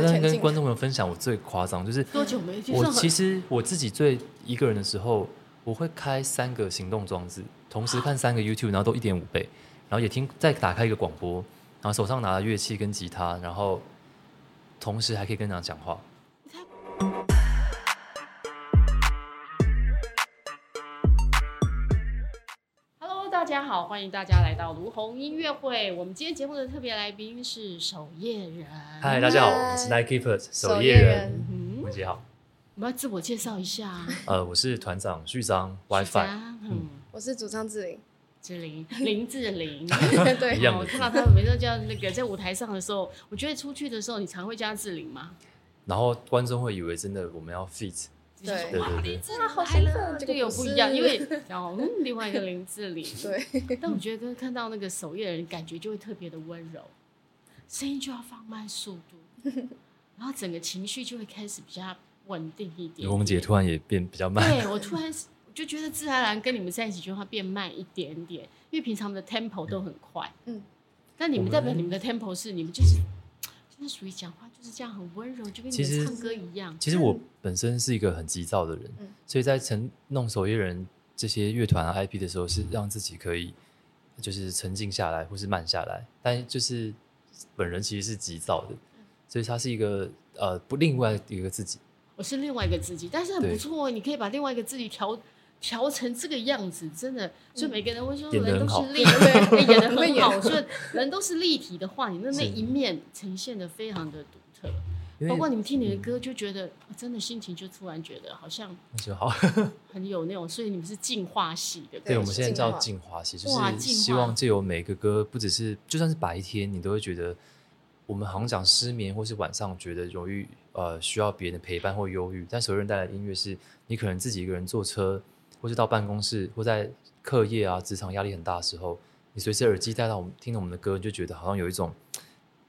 跟观众朋友分享我最夸张，就是多久没听？我其实我自己最一个人的时候，我会开三个行动装置，同时看三个 YouTube，然后都一点五倍，然后也听，再打开一个广播，然后手上拿着乐器跟吉他，然后同时还可以跟人家讲话。家好，欢迎大家来到卢红音乐会。我们今天节目的特别来宾是守夜人。嗨，大家好，我是 Night Keepers 守夜人。文杰好，我们要自我介绍一下。呃，我是团长序章 WiFi。嗯，我是主唱志玲，志玲林志玲。对，我看到他每次叫那个在舞台上的时候，我觉得出去的时候，你常会加志玲吗？然后观众会以为真的我们要 fit。对对对，哇，好兴奋！这个有不一样，因为然后嗯，另外一个林志玲，对。但我觉得看到那个守夜人，感觉就会特别的温柔，声音就要放慢速度，然后整个情绪就会开始比较稳定一点。卢红姐突然也变比较慢，对，我突然我就觉得自然而然跟你们在一起就会变慢一点点，因为平常的 tempo 都很快，嗯。但你们代表你们的 tempo 是你们就是。那属于讲话就是这样很温柔，就跟你们唱歌一样。其实，其实我本身是一个很急躁的人，嗯、所以在成弄守夜人这些乐团啊 IP 的时候，是让自己可以就是沉静下来，或是慢下来。但就是本人其实是急躁的，所以他是一个呃不另外一个自己。我是另外一个自己，但是很不错，你可以把另外一个自己调。调成这个样子，真的，所以每个人会说人都是立体，对，演的 很好。所以人都是立体的话，你的那一面呈现的非常的独特。包括你们听你的歌，就觉得真的心情就突然觉得好像那就好，很有那种。所以你们是进化系的，对，我们现在叫进化系，就是希望借由每个歌，不只是就算是白天，你都会觉得我们好像讲失眠，或是晚上觉得容易呃需要别人的陪伴或忧郁。但所有人带来的音乐是，你可能自己一个人坐车。或是到办公室，或在课业啊、职场压力很大的时候，你随时耳机戴到我们听着我们的歌，你就觉得好像有一种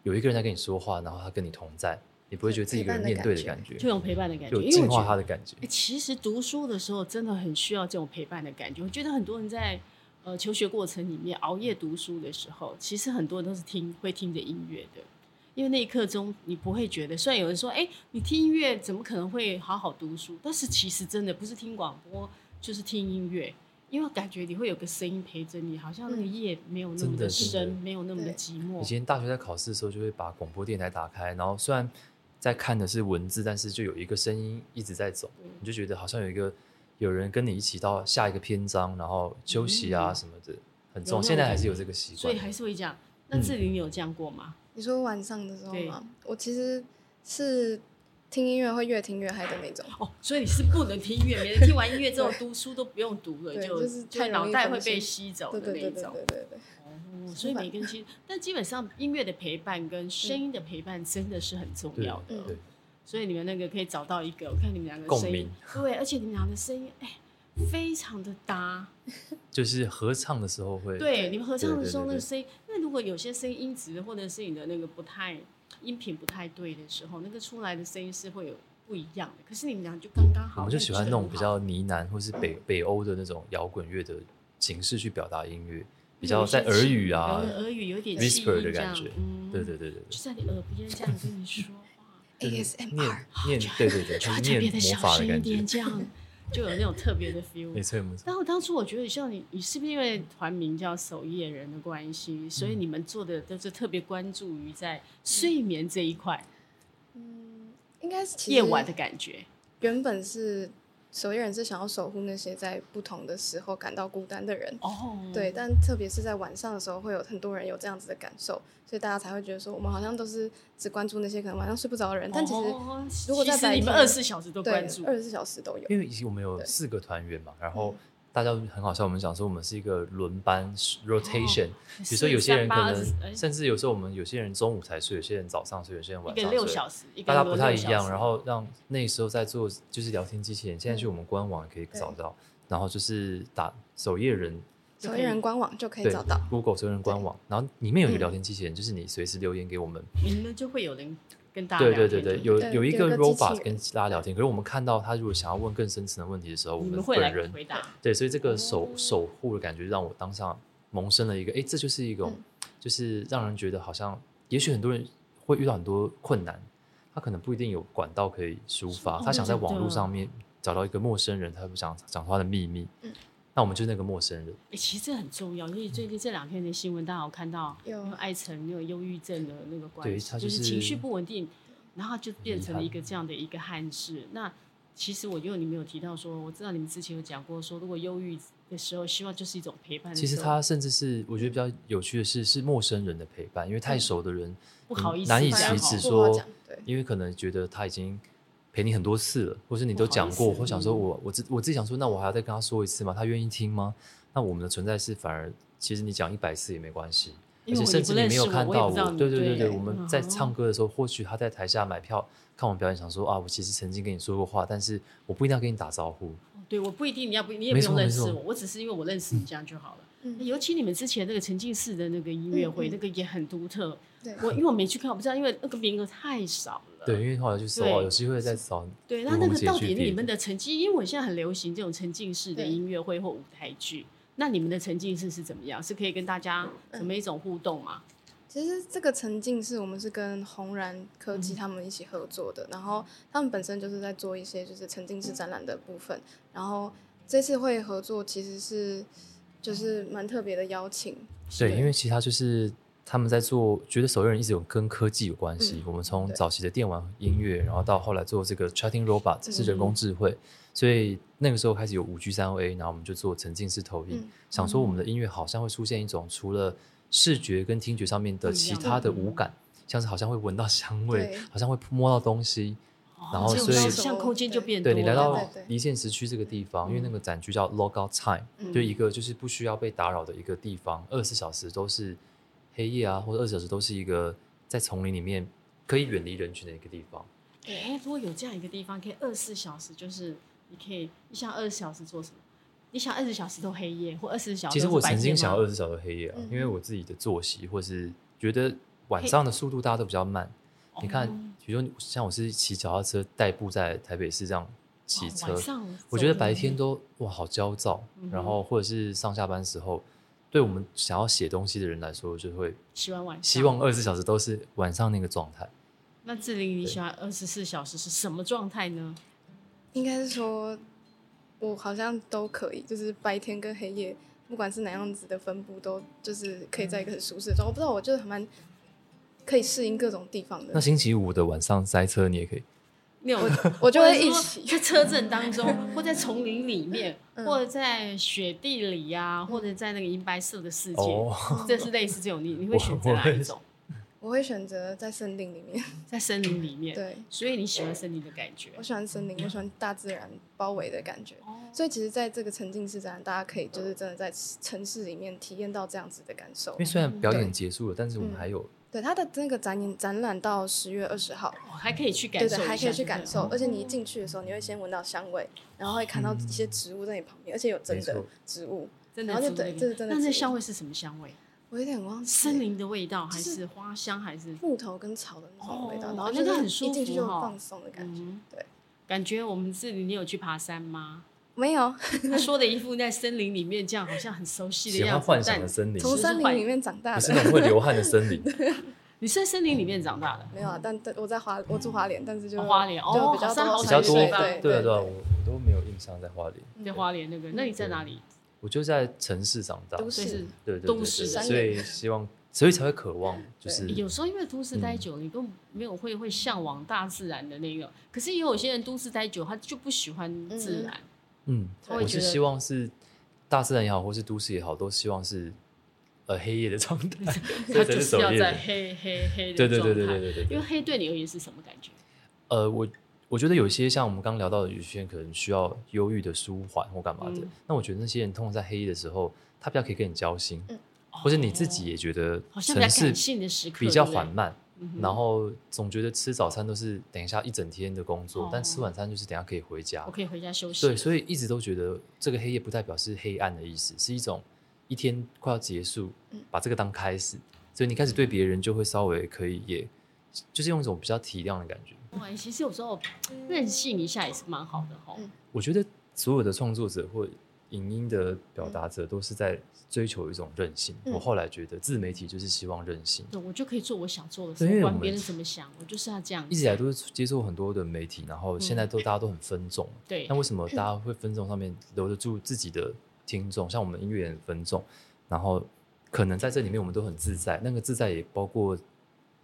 有一个人在跟你说话，然后他跟你同在，你不会觉得自己一个人面对的感觉，就有陪伴的感觉，有净化他的感觉。欸，其实读书的时候真的很需要这种陪伴的感觉。我觉得很多人在呃求学过程里面熬夜读书的时候，其实很多人都是听会听着音乐的，因为那一刻中你不会觉得。虽然有人说，哎、欸，你听音乐怎么可能会好好读书？但是其实真的不是听广播。就是听音乐，因为感觉你会有个声音陪着你，好像那个夜没有那么的深，的没有那么的寂寞。以前大学在考试的时候，就会把广播电台打开，然后虽然在看的是文字，但是就有一个声音一直在走，你就觉得好像有一个有人跟你一起到下一个篇章，然后休息啊什么的，嗯、很重。现在还是有这个习惯，所以还是会这样。那志玲有这样过吗？嗯、你说晚上的时候吗？我其实是。听音乐会越听越嗨的那种哦，所以你是不能听音乐，别人听完音乐之后读书都不用读了，就就脑袋会被吸走的那种。对对对所以每个人其实，但基本上音乐的陪伴跟声音的陪伴真的是很重要的。对。所以你们那个可以找到一个，我看你们两个声音，对，而且你们俩的声音哎，非常的搭。就是合唱的时候会。对，你们合唱的时候那个声音，因为如果有些声音音质或者是你的那个不太。音频不太对的时候，那个出来的声音是会有不一样的。可是你们俩就刚刚好。我们就喜欢那种比较呢喃或是北 北欧的那种摇滚乐的形式去表达音乐，比较在耳语啊，耳语有点 whisper 的感觉。嗯，对对对对，就在你耳边这样跟你说话，ASMR，念对对对，就是念魔法的感觉，这样。就有那种特别的 feel，没错没错。然后当初我觉得，像你，你是不是因为团名叫守夜人的关系，所以你们做的都是特别关注于在睡眠这一块？嗯，应该是夜晚的感觉。原本是。守夜人是想要守护那些在不同的时候感到孤单的人，哦，对，但特别是在晚上的时候，会有很多人有这样子的感受，所以大家才会觉得说，我们好像都是只关注那些可能晚上睡不着的人，但其实如果在白天，你们二十四小时都关注，二十四小时都有，因为以前我们有四个团员嘛，然后。大家很好笑，我们讲说我们是一个轮班 rotation，比如说有些人可能，甚至有时候我们有些人中午才睡，有些人早上睡，有些人晚上睡，六小时，大家不太一样。然后让那时候在做就是聊天机器人，现在去我们官网也可以找到，然后就是打守夜人，守夜人官网就可以找到。Google 守夜人官网，然后里面有一个聊天机器人，就是你随时留言给我们，你们就会有人。对对对对，有有一个 robot 跟大家聊天，可是我们看到他如果想要问更深层的问题的时候，我们本人回答。对，所以这个守守护的感觉让我当下萌生了一个，哎，这就是一种，就是让人觉得好像，也许很多人会遇到很多困难，他可能不一定有管道可以抒发，他想在网络上面找到一个陌生人，他不想讲他的秘密。嗯那我们就是那个陌生人。哎、欸，其实这很重要，因为最近这两天的新闻，大家有看到有艾成那个忧郁症的那个关系，对，就是情绪不稳定，然后就变成了一个这样的一个憾事。那其实我因为你们有提到说，我知道你们之前有讲过说，如果忧郁的时候，希望就是一种陪伴。其实他甚至是我觉得比较有趣的是，是陌生人的陪伴，因为太熟的人不好意思难以启齿说，因为可能觉得他已经。陪你很多次了，或是你都讲过，或想说我我自我自己想说，那我还要再跟他说一次吗？他愿意听吗？那我们的存在是反而，其实你讲一百次也没关系，而且甚至你没有看到我，我对对对对，我们在唱歌的时候，或许他在台下买票看我们表演，想说啊，我其实曾经跟你说过话，但是我不一定要跟你打招呼。对，我不一定，你要不你也不用认识我，我只是因为我认识你这样就好了。嗯，尤其你们之前那个沉浸式的那个音乐会，那个也很独特。对，我因为我没去看，我不知道，因为那个名额太少了。对，因为后来就搜，有机会再找。对，那那个到底你们的成绩？因为我现在很流行这种沉浸式的音乐会或舞台剧，那你们的沉浸式是怎么样？是可以跟大家怎么一种互动吗？其实这个沉浸式我们是跟红然科技他们一起合作的，然后他们本身就是在做一些就是沉浸式展览的部分，然后这次会合作其实是就是蛮特别的邀请。对，因为其他就是。他们在做，觉得手艺人一直有跟科技有关系。嗯、我们从早期的电玩音乐，然后到后来做这个 chatting robot，是人工智慧。嗯、所以那个时候开始有五 G 三 A，然后我们就做沉浸式投影，嗯、想说我们的音乐好像会出现一种除了视觉跟听觉上面的其他的五感，像是好像会闻到香味，好像会摸到东西。然后所以像空间就变对，对你来到离线时区这个地方，因为那个展区叫 Logout Time，、嗯、就一个就是不需要被打扰的一个地方，二十四小时都是。黑夜啊，或者二十小时都是一个在丛林里面可以远离人群的一个地方。对，哎，如果有这样一个地方，可以二十四小时，就是你可以，你想二十小时做什么？你想二十小时都黑夜，或二十小时？其实我曾经想要二十小时黑夜啊，嗯、因为我自己的作息，或是觉得晚上的速度大家都比较慢。你看，比如说像我是骑脚踏车代步在台北市这样骑车，我觉得白天都哇好焦躁，嗯、然后或者是上下班时候。对我们想要写东西的人来说，就会希望晚上希望二十四小时都是晚上那个状态。那志玲，你喜欢二十四小时是什么状态呢？应该是说，我好像都可以，就是白天跟黑夜，不管是哪样子的分布，都就是可以在一个很舒适的状态。我不知道，我就是蛮可以适应各种地方的。那星期五的晚上塞车，你也可以。没有，我就会一起在车震当中，或在丛林里面，或者在雪地里呀，或者在那个银白色的世界，这是类似这种。你你会选择哪一种？我会选择在森林里面，在森林里面。对，所以你喜欢森林的感觉？我喜欢森林，我喜欢大自然包围的感觉。所以其实，在这个沉浸式展览，大家可以就是真的在城市里面体验到这样子的感受。因为虽然表演结束了，但是我们还有。对，它的那个展演展览到十月二十号，还可以去感受，对对，还可以去感受。而且你一进去的时候，你会先闻到香味，然后会看到一些植物在你旁边，而且有真的植物，真的，然后就对，这是真的。那这香味是什么香味？我有点忘记。森林的味道，还是花香，还是木头跟草的那种味道？然后就是很舒服，一进去就放松的感觉。对，感觉我们这里，你有去爬山吗？没有，他说的一副在森林里面这样，好像很熟悉的样子。喜欢幻想的森林，从森林里面长大的，不是那种会流汗的森林。你是在森林里面长大的？没有啊，但我在花，我住花莲，但是就花莲哦，比较比较多，对对对，我我都没有印象在花莲。你在花莲那个，那你在哪里？我就在城市长大，都市，对对都市，所以希望，所以才会渴望，就是有时候因为都市待久，你都没有会会向往大自然的那个。可是也有些人都市待久，他就不喜欢自然。嗯，我是希望是大自然也好，或是都市也好，都希望是。呃，黑夜的状态，他就是要在黑黑黑的状态。对对对对对对对。因为黑对你而言是什么感觉？呃，我我觉得有些像我们刚聊到的，有些人可能需要忧郁的舒缓或干嘛的。那我觉得那些人通常在黑夜的时候，他比较可以跟你交心，或者你自己也觉得城市比较缓慢，然后总觉得吃早餐都是等一下一整天的工作，但吃晚餐就是等下可以回家，我可以回家休息。对，所以一直都觉得这个黑夜不代表是黑暗的意思，是一种。一天快要结束，把这个当开始，所以你开始对别人就会稍微可以也，也就是用一种比较体谅的感觉。哇，其实有时候任性一下也是蛮好的哈。我觉得所有的创作者或影音的表达者都是在追求一种任性。嗯、我后来觉得自媒体就是希望任性，对，我就可以做我想做的事，不管别人怎么想，我就是要这样。一直以来都是接受很多的媒体，然后现在都、嗯、大家都很分众。对，那为什么大家会分众上面留得住自己的听众？像我们音乐人分众，然后可能在这里面我们都很自在，那个自在也包括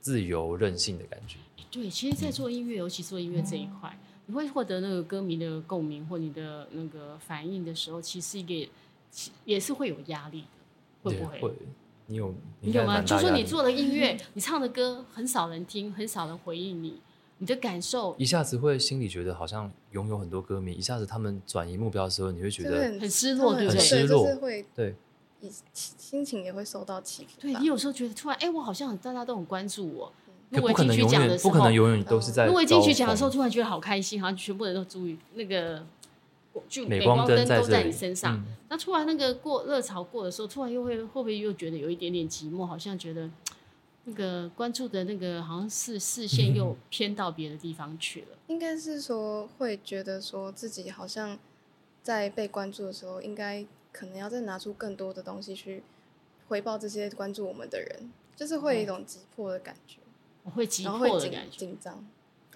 自由任性的感觉。对，其实，在做音乐，嗯、尤其做音乐这一块。嗯你会获得那个歌迷的共鸣或你的那个反应的时候，其实也也是会有压力的，会不会？会，你有你有吗？就说你做的音乐，你唱的歌很少人听，很少人回应你，你的感受一下子会心里觉得好像拥有很多歌迷，一下子他们转移目标的时候，你会觉得很失落，对不对？很失落，会对，心情也会受到起伏。对，你有时候觉得突然，哎，我好像大家都很关注我。不可能永远，不可能永远都是在。入围金曲奖的时候，突然觉得好开心，好像全部人都注意那个，就镁光灯都在你身上。嗯、那突然那个过热潮过的时候，突然又会会不会又觉得有一点点寂寞？好像觉得那个关注的那个好像是视线又偏到别的地方去了。应该是说会觉得说自己好像在被关注的时候，应该可能要再拿出更多的东西去回报这些关注我们的人，就是会有一种急迫的感觉。我会急迫的感觉，紧张。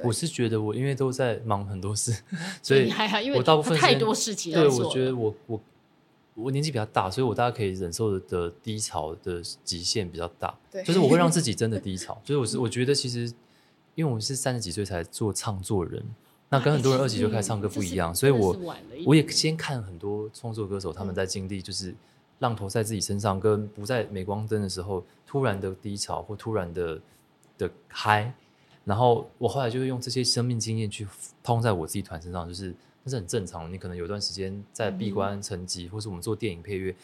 我是觉得我因为都在忙很多事，所以还好，因为我大部分太多事情。对，我觉得我我我年纪比较大，所以我大家可以忍受的的低潮的极限比较大。对，就是我会让自己真的 低潮。就是我是我觉得其实，因为我是三十几岁才做唱作人，那跟很多人二十几就开始唱歌不一样，所以我我也先看很多创作歌手他们在经历，就是浪头在自己身上，跟不在镁光灯的时候突然的低潮或突然的。的嗨，然后我后来就会用这些生命经验去通在我自己团身上，就是那是很正常。你可能有段时间在闭关沉寂，嗯、或是我们做电影配乐，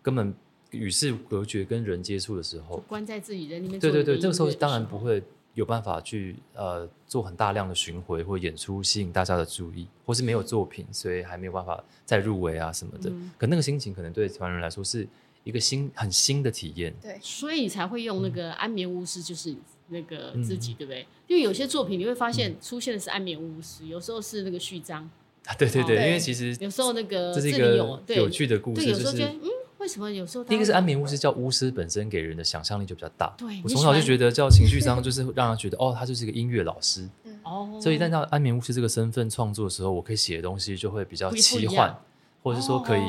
根本与世隔绝，跟人接触的时候，关在自己人里面。对对对，这个时候当然不会有办法去呃做很大量的巡回或演出，吸引大家的注意，或是没有作品，所以还没有办法再入围啊什么的。嗯、可那个心情可能对团人来说是一个新很新的体验。对，所以你才会用那个安眠巫师，就是。那个自己对不对？因为有些作品你会发现出现的是安眠巫师，有时候是那个序章。对对对，因为其实有时候那个这是一个有趣的故事。对，有时候觉得嗯，为什么有时候第一个是安眠巫师叫巫师本身给人的想象力就比较大。对，我从小就觉得叫情绪章就是让他觉得哦，他就是一个音乐老师。哦，所以一旦到安眠巫师这个身份创作的时候，我可以写的东西就会比较奇幻，或者是说可以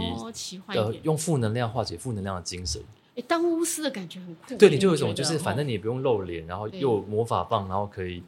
呃用负能量化解负能量的精神。哎，当巫师的感觉很酷。对，你就有一种就是，反正你也不用露脸，然后又魔法棒，然后可以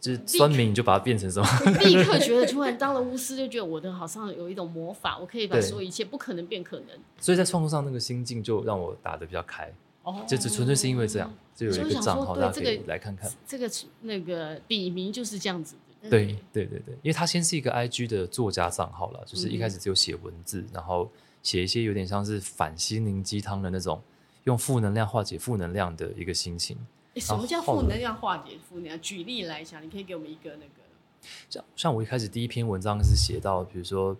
就是酸民，你就把它变成什么？立刻 觉得突然当了巫师，就觉得我的好像有一种魔法，我可以把所有一切不可能变可能。所以在创作上那个心境就让我打的比较开。哦，就只纯粹是因为这样，就有一个账号大家可以来看看。这个那个笔名就是这样子。对对对对，因为他先是一个 IG 的作家账号了，就是一开始只有写文字，然后写一些有点像是反心灵鸡汤的那种。用负能量化解负能量的一个心情。什么叫负能量化解负能量？举例来讲，你可以给我们一个那个。像像我一开始第一篇文章是写到，比如说，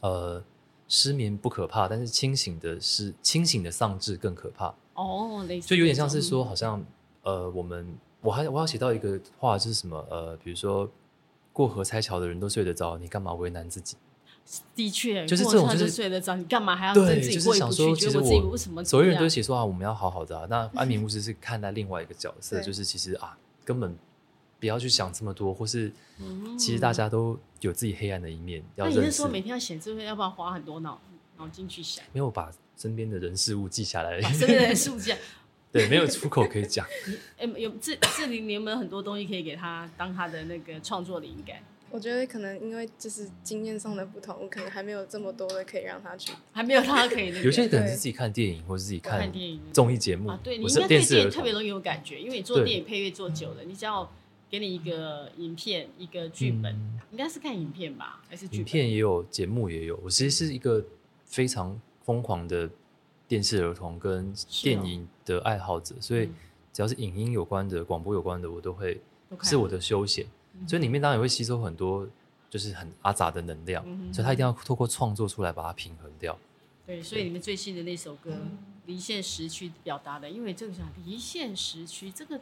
呃，失眠不可怕，但是清醒的是清醒的丧志更可怕。哦，类似。就有点像是说，好像呃，我们我还我要写到一个话，就是什么呃，比如说过河拆桥的人都睡得着，你干嘛为难自己？的确，就是这种，就是睡得着，你干嘛还要自己过意不去？觉得我自己为什么？所有人都写说啊，我们要好好的啊。那 安眠巫师是看待另外一个角色，就是其实啊，根本不要去想这么多，或是其实大家都有自己黑暗的一面。要。那你是说每天要写这个，要不要花很多脑脑筋去想？没有把身边的人事物记下来，身边的人事物记，对，没有出口可以讲。哎，有这这里你有没有很多东西可以给他当他的那个创作灵感？我觉得可能因为就是经验上的不同，我可能还没有这么多的可以让他去，还没有他可以、那个。有些人是自己看电影，或者自己看电影综艺节目啊。对，你应该对电影特别容易有感觉，因为你做电影配乐做久了，你只要给你一个影片、一个剧本，嗯、应该是看影片吧？还是剧本？影片也有，节目也有。我其实是一个非常疯狂的电视儿童跟电影的爱好者，哦、所以只要是影音有关的、广播有关的，我都会是我的休闲。所以里面当然也会吸收很多，就是很阿杂的能量，嗯、所以他一定要透过创作出来把它平衡掉。对，所以你们最新的那首歌，离线时区表达的，因为这个想离线时区这个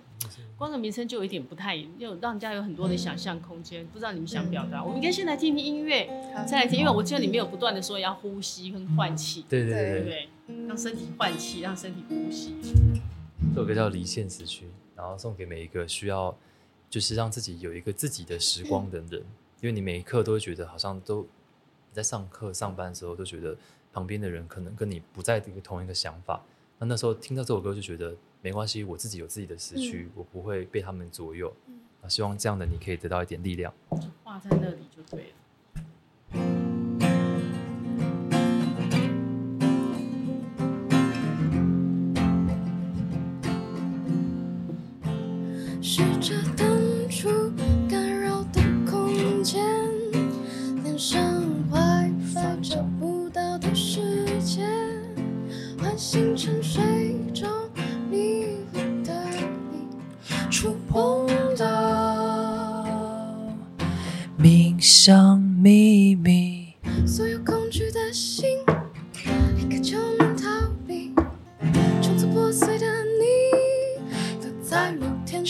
光的名称就有一点不太，又让人家有很多的想象空间，不知道你们想表达。我们应该先来听听音乐，再来听，因为我记得里面有不断的说要呼吸跟换气，对对对对，让身体换气，让身体呼吸。这首歌叫离线时区，然后送给每一个需要就是让自己有一个自己的时光的人，因为你每一刻都会觉得好像都你在上课上班的时候都觉得。旁边的人可能跟你不在这个同一个想法，那那时候听到这首歌就觉得没关系，我自己有自己的时区，嗯、我不会被他们左右。啊，希望这样的你可以得到一点力量。画在那里就对了。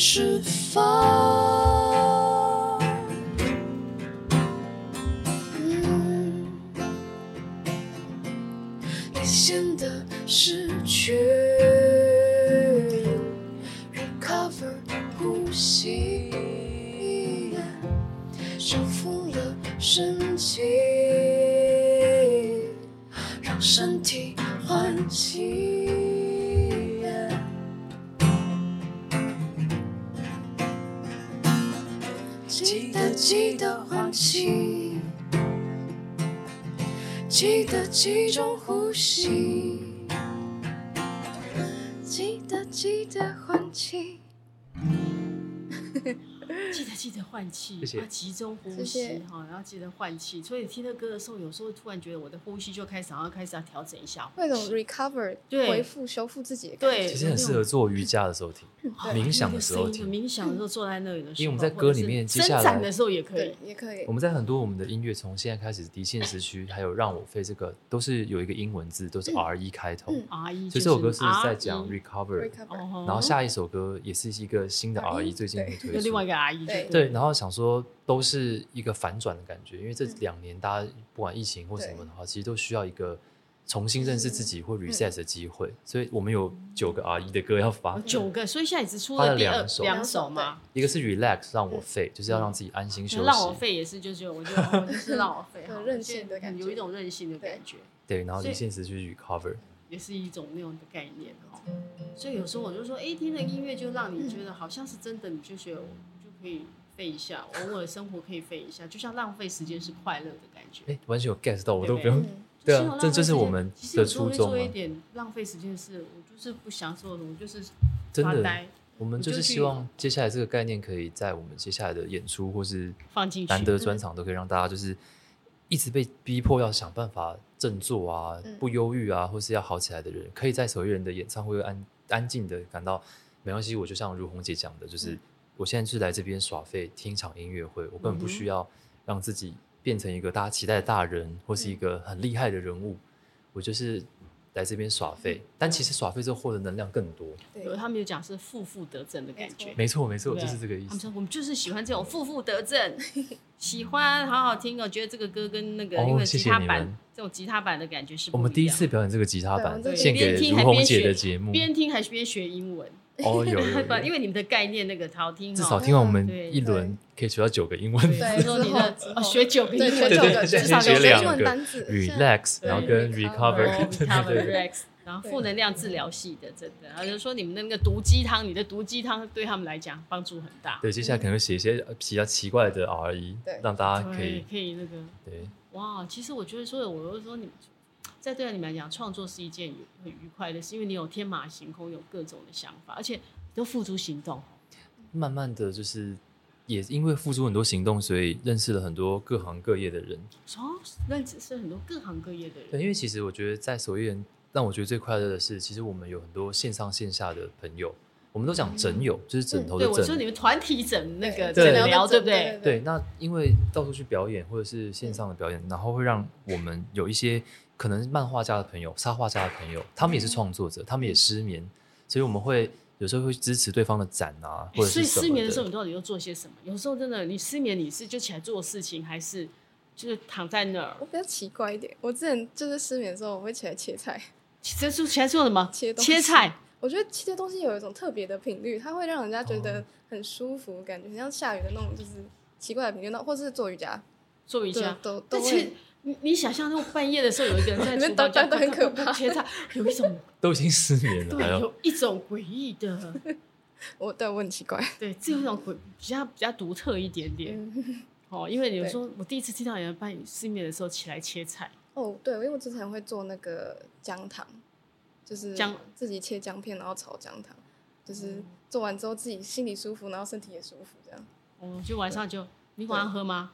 释放记得换气，记得记得换气，要集中呼吸哈，然后记得换气。所以听这歌的时候，有时候突然觉得我的呼吸就开始，然后开始要调整一下，会种 recover，对，恢复修复自己的。对，其实很适合做瑜伽的时候听，冥想的时候听，冥想的时候坐在那里的时候，因为我们在歌里面接下来的时候也可以，也可以。我们在很多我们的音乐，从现在开始，离线时区，还有让我飞这个，都是有一个英文字，都是 R E 开头，R E。所以这首歌是在讲 recover，然后下一首歌也是一个新的 R E，最近会推出。另外一个 R E，对，然后想说都是一个反转的感觉，因为这两年大家不管疫情或什么的话，其实都需要一个。重新认识自己或 reset 的机会，所以我们有九个 R E 的歌要发，九个，所以现在只出了两首，两首嘛？一个是 relax 让我废，就是要让自己安心休息。让我废也是，就是我就我就是让我废，很任性的感觉，有一种任性的感觉。对，然后离线时区 recover 也是一种那种的概念哦。所以有时候我就说，哎，听了音乐就让你觉得好像是真的，你就觉得就可以废一下，偶尔生活可以废一下，就像浪费时间是快乐的感觉。哎，完全有 get 到，我都不用。对啊，这这是我们的初衷。做一点浪费时间的事，我就是不享受的，我就是真的。我们就是希望接下来这个概念可以在我们接下来的演出或是难得专场都可以让大家就是一直被逼迫要想办法振作啊，不忧郁啊，或是要好起来的人，可以在守夜人的演唱会安安静的感到没关系。我就像如红姐讲的，就是我现在是来这边耍废听一场音乐会，我根本不需要让自己。变成一个大家期待的大人，或是一个很厉害的人物，我就是来这边耍废。但其实耍废之后获得能量更多。对，他们有讲是负负得正的感觉。没错，没错，就是这个意思。他们说我们就是喜欢这种负负得正，喜欢好好听哦。觉得这个歌跟那个因为吉他版这种吉他版的感觉是。我们第一次表演这个吉他版，献给如红姐的节目，边听还是边学英文。哦，有有，因为你们的概念那个好听，至少听完我们一轮可以学到九个英文。对，说你的 哦，学九个英文，对对对，至少学两个。单词，relax，然后跟 recover，recover，relax，然后负能量治疗系的，真的，然后就说你们的那个毒鸡汤，你的毒鸡汤对他们来讲帮助很大。对，接下来可能会写一些比较奇怪的 RE，让大家可以可以那个，对，哇，其实我觉得说，我就说你们。在对你们来讲，创作是一件很愉快的事，因为你有天马行空，有各种的想法，而且都付诸行动。慢慢的就是，也因为付出很多行动，所以认识了很多各行各业的人。哦，认识很多各行各业的人。对，因为其实我觉得在守夜人，让我觉得最快乐的是，其实我们有很多线上线下的朋友。我们都讲枕友，就是枕头的枕。对，我说你们团体枕那个枕聊，对不对？对，那因为到处去表演或者是线上的表演，然后会让我们有一些可能漫画家的朋友、插画家的朋友，他们也是创作者，他们也失眠，所以我们会有时候会支持对方的展啊，或者是所以失眠的时候，你到底又做些什么？有时候真的，你失眠，你是就起来做事情，还是就是躺在那儿？我比较奇怪一点，我之前就是失眠的时候，我会起来切菜。这是起来做什么？切切菜。我觉得切东西有一种特别的频率，它会让人家觉得很舒服，感觉像下雨的那种，就是奇怪的频率。那或是做瑜伽，做瑜伽都都会。你你想象那种半夜的时候，有一个人在厨房里面都很可怕，切菜，有一种都已经失眠了，对，有一种诡异的。我对我很奇怪，对，这有一种诡比较比较独特一点点。哦，因为有时候我第一次听到有人半夜失眠的时候起来切菜。哦，对，因为我之前会做那个姜糖。就是姜自己切姜片，然后炒姜糖，就是做完之后自己心里舒服，然后身体也舒服，这样。哦，就晚上就你晚上喝吗？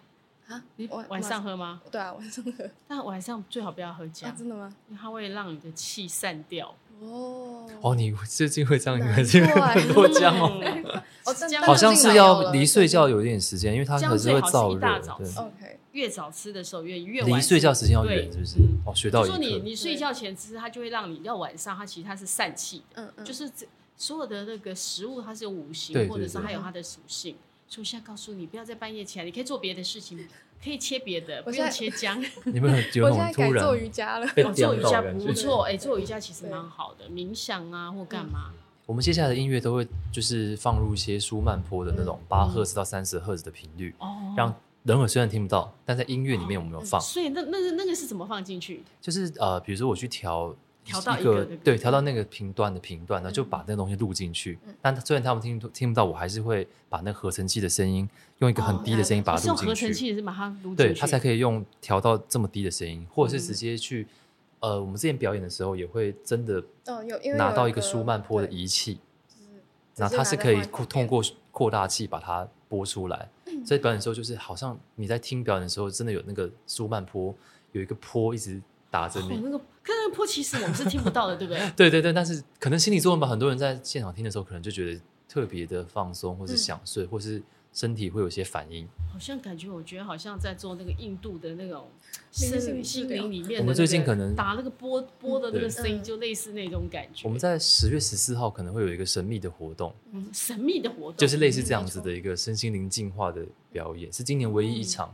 啊，你晚上喝吗？对啊，晚上喝。但晚上最好不要喝姜。真的吗？因为它会让你的气散掉。哦。哦，你最近会这样，你最近喝过姜哦。好像是要离睡觉有一点时间，因为它可是会燥热。对。OK。越早吃的时候越越离睡觉时间要远，是不是？哦，学到一说你你睡觉前吃，它就会让你要晚上，它其实它是散气的。嗯嗯。就是这所有的那个食物，它是有五行，或者是它有它的属性。所以我现在告诉你，不要在半夜起来，你可以做别的事情，可以切别的，不用切姜。你们有那种突然做瑜伽了？做瑜伽不错，哎，做瑜伽其实蛮好的，冥想啊或干嘛。我们接下来的音乐都会就是放入一些舒曼波的那种八赫兹到三十赫兹的频率，让。人耳虽然听不到，但在音乐里面我们有放。哦、所以那那个那个是怎么放进去？就是呃，比如说我去调调到一个对，调到那个频段的频段然后，就把那个东西录进去。嗯、但虽然他们听听不到，我还是会把那个合成器的声音用一个很低的声音把它录进去。哦、合成器也是把它录进去，对，它才可以用调到这么低的声音，或者是直接去、嗯、呃，我们之前表演的时候也会真的哦，有拿到一个舒曼坡的仪器，然后它是可以通过扩大器把它播出来。所以表演的时候，就是好像你在听表演的时候，真的有那个舒曼坡，有一个坡一直打着你。哦、那个，可那个波其实我们是听不到的，对不对？对对对，但是可能心理作用吧。很多人在现场听的时候，可能就觉得特别的放松，或是想睡，嗯、或是。身体会有些反应，好像感觉，我觉得好像在做那个印度的那种心心灵里面。我们最近可能打那个波波的那个声音，就类似那种感觉。我们在十月十四号可能会有一个神秘的活动，嗯，神秘的活动就是类似这样子的一个身心灵净化的表演，是今年唯一一场。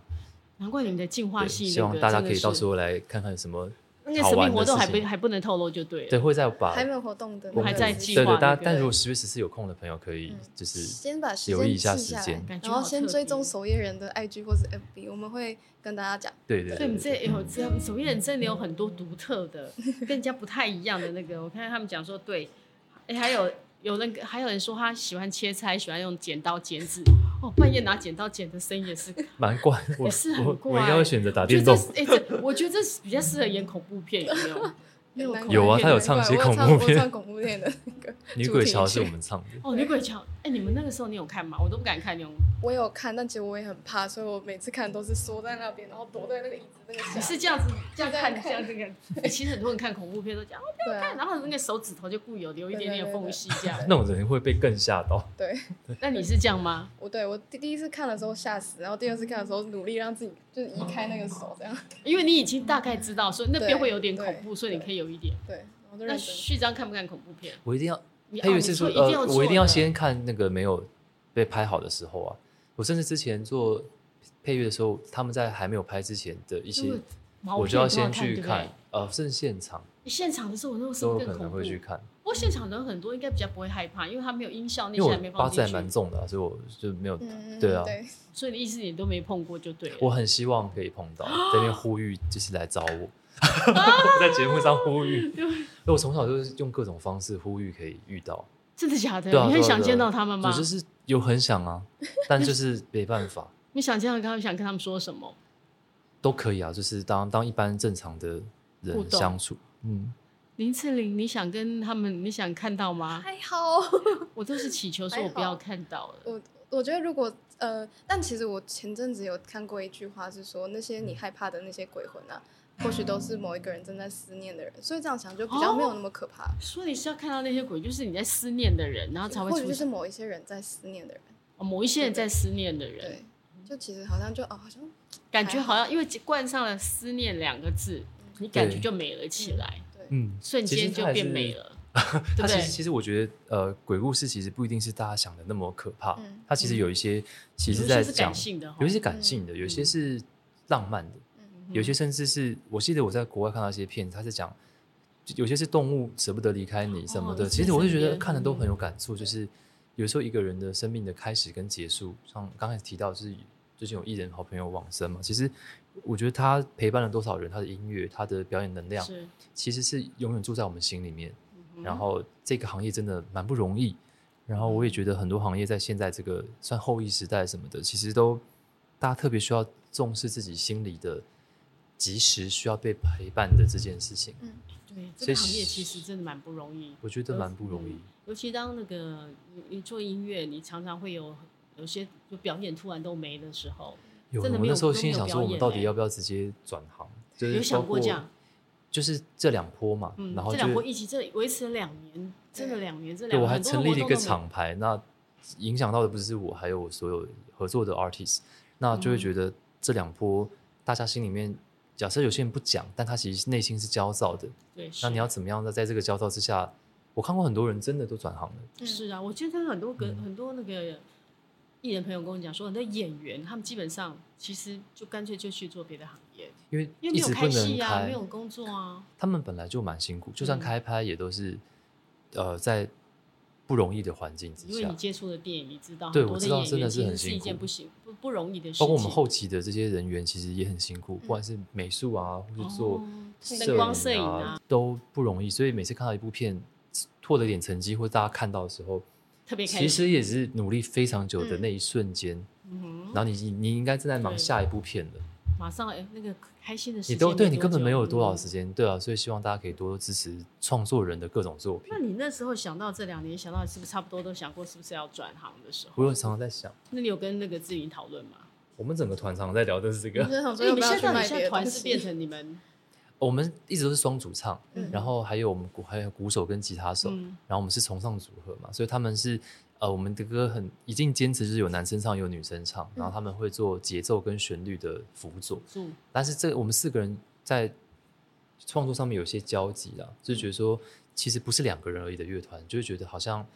难怪你们的净化系，希望大家可以到时候来看看什么。那个神秘活动还不还不能透露就对了。对，会在把还没有活动的，我还在计划。对对，但但如果十月十四有空的朋友，可以就是先把留意一下时间，然后先追踪守夜人的 IG 或是 FB，我们会跟大家讲。对对。所以你这有这守夜人真的有很多独特的，跟人家不太一样的那个。我看他们讲说，对，哎，还有。有那个，还有人说他喜欢切菜，喜欢用剪刀剪纸。哦，半夜拿剪刀剪的声音也是 蛮怪，也是很怪。我应该会选择打电动。哎，这我觉得这比较适合演恐怖片，有没有？有啊，他有唱一些恐怖片。唱恐怖片的那个女鬼桥是我们唱的。哦，女鬼桥，哎，你们那个时候你有看吗？我都不敢看那种。我有看，但其实我也很怕，所以我每次看都是缩在那边，然后躲在那个椅子那个。你是这样子这样看，这样这个。其实很多人看恐怖片都讲哦不要看，然后那个手指头就故意有留一点点缝隙这样。那种人会被更吓到。对。那你是这样吗？我对我第第一次看的时候吓死，然后第二次看的时候努力让自己就是移开那个手这样。因为你已经大概知道，所以那边会有点恐怖，所以你可以有一点。对。那序章看不看恐怖片？我一定要，配乐是说呃，我一定要先看那个没有被拍好的时候啊。我甚至之前做配乐的时候，他们在还没有拍之前的一些，我就要先去看，呃，甚至现场。现场的时候，我那个时候可能会去看。不过现场人很多，应该比较不会害怕，因为他没有音效，那些还没八字还蛮重的，所以我就没有。对啊。所以你意思你都没碰过就对了。我很希望可以碰到，这边呼吁就是来找我。在节目上呼吁，我从小就是用各种方式呼吁可以遇到，真的假的？你很想见到他们吗？就是有很想啊，但就是没办法。你想见到他们，想跟他们说什么？都可以啊，就是当当一般正常的人相处。嗯，林志玲，你想跟他们，你想看到吗？还好，我都是祈求说我不要看到了。我我觉得如果呃，但其实我前阵子有看过一句话，是说那些你害怕的那些鬼魂啊。或许都是某一个人正在思念的人，所以这样想就比较没有那么可怕。所以你是要看到那些鬼，就是你在思念的人，然后才会出现。或者就是某一些人在思念的人。哦，某一些人在思念的人。对，就其实好像就哦，好像感觉好像因为冠上了思念两个字，你感觉就美了起来，嗯，瞬间就变美了。它其实其实我觉得，呃，鬼故事其实不一定是大家想的那么可怕，它其实有一些，其实在讲，有一些感性的，有些是浪漫的，有些甚至是我记得我在国外看到一些片，子，他是讲，有些是动物舍不得离开你什么的，其实我就觉得看的都很有感触，就是有时候一个人的生命的开始跟结束，像刚才提到就是最近有艺人好朋友往生嘛，其实。我觉得他陪伴了多少人，他的音乐，他的表演能量，其实是永远住在我们心里面。嗯、然后这个行业真的蛮不容易。然后我也觉得很多行业在现在这个算后疫时代什么的，其实都大家特别需要重视自己心里的及时需要被陪伴的这件事情。嗯，对，这个行业其实真的蛮不容易。我觉得蛮不容易，嗯、尤其当那个你做音乐，你常常会有有些就表演突然都没的时候。有，我那时候心里想说，我们到底要不要直接转行？就是有想过这样，就是这两波嘛，然后这两波一起这维持了两年，真的两年，这两对我还成立了一个厂牌，那影响到的不是我，还有我所有合作的 artist，那就会觉得这两波大家心里面，假设有些人不讲，但他其实内心是焦躁的，对，那你要怎么样呢？在这个焦躁之下，我看过很多人真的都转行了，是啊，我今天很多个很多那个。艺人朋友跟我讲说，很多演员他们基本上其实就干脆就去做别的行业，因为因为没有开戏啊，没有工作啊。他们本来就蛮辛苦，就算开拍也都是、嗯、呃在不容易的环境之下。因为你接触的电影，你知道，对，我知道真的是很辛苦，一件不行不不容易的事。包括我们后期的这些人员，其实也很辛苦，嗯、不管是美术啊，或者做灯光摄影啊，都不容易。所以每次看到一部片获得点成绩，或者大家看到的时候。特别其实也是努力非常久的那一瞬间，嗯、然后你你应该正在忙下一部片了，马上哎，那个开心的时间你都对你根本没有多少时间，嗯、对啊，所以希望大家可以多多支持创作人的各种作品。那你那时候想到这两年，想到是不是差不多都想过是不是要转行的时候？我有常常在想，那你有跟那个志云讨论吗？我们整个团常常在聊的是这个。所以你们现在现在团是变成你们？我们一直都是双主唱，嗯、然后还有我们鼓还有鼓手跟吉他手，嗯、然后我们是崇尚组合嘛，所以他们是。呃，我们的歌很一定坚持就是有男生唱有女生唱，然后他们会做节奏跟旋律的辅佐。嗯，但是这我们四个人在创作上面有些交集啦，就是觉得说其实不是两个人而已的乐团，就是觉得好像。